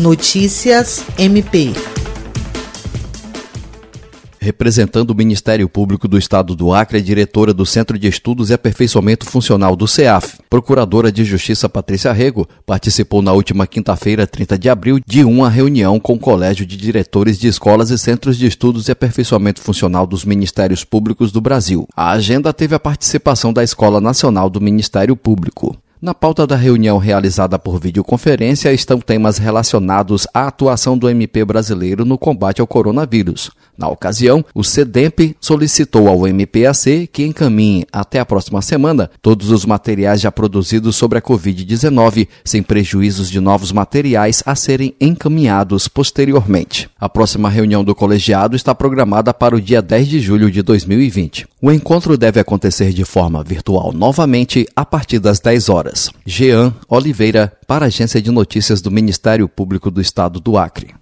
Notícias MP. Representando o Ministério Público do Estado do Acre, a diretora do Centro de Estudos e Aperfeiçoamento Funcional do CEAF, Procuradora de Justiça Patrícia Rego, participou na última quinta-feira, 30 de abril, de uma reunião com o Colégio de Diretores de Escolas e Centros de Estudos e Aperfeiçoamento Funcional dos Ministérios Públicos do Brasil. A agenda teve a participação da Escola Nacional do Ministério Público. Na pauta da reunião realizada por videoconferência estão temas relacionados à atuação do MP brasileiro no combate ao coronavírus. Na ocasião, o CEDEMP solicitou ao MPAC que encaminhe até a próxima semana todos os materiais já produzidos sobre a Covid-19, sem prejuízos de novos materiais a serem encaminhados posteriormente. A próxima reunião do colegiado está programada para o dia 10 de julho de 2020. O encontro deve acontecer de forma virtual novamente a partir das 10 horas. Jean Oliveira, para a Agência de Notícias do Ministério Público do Estado do Acre.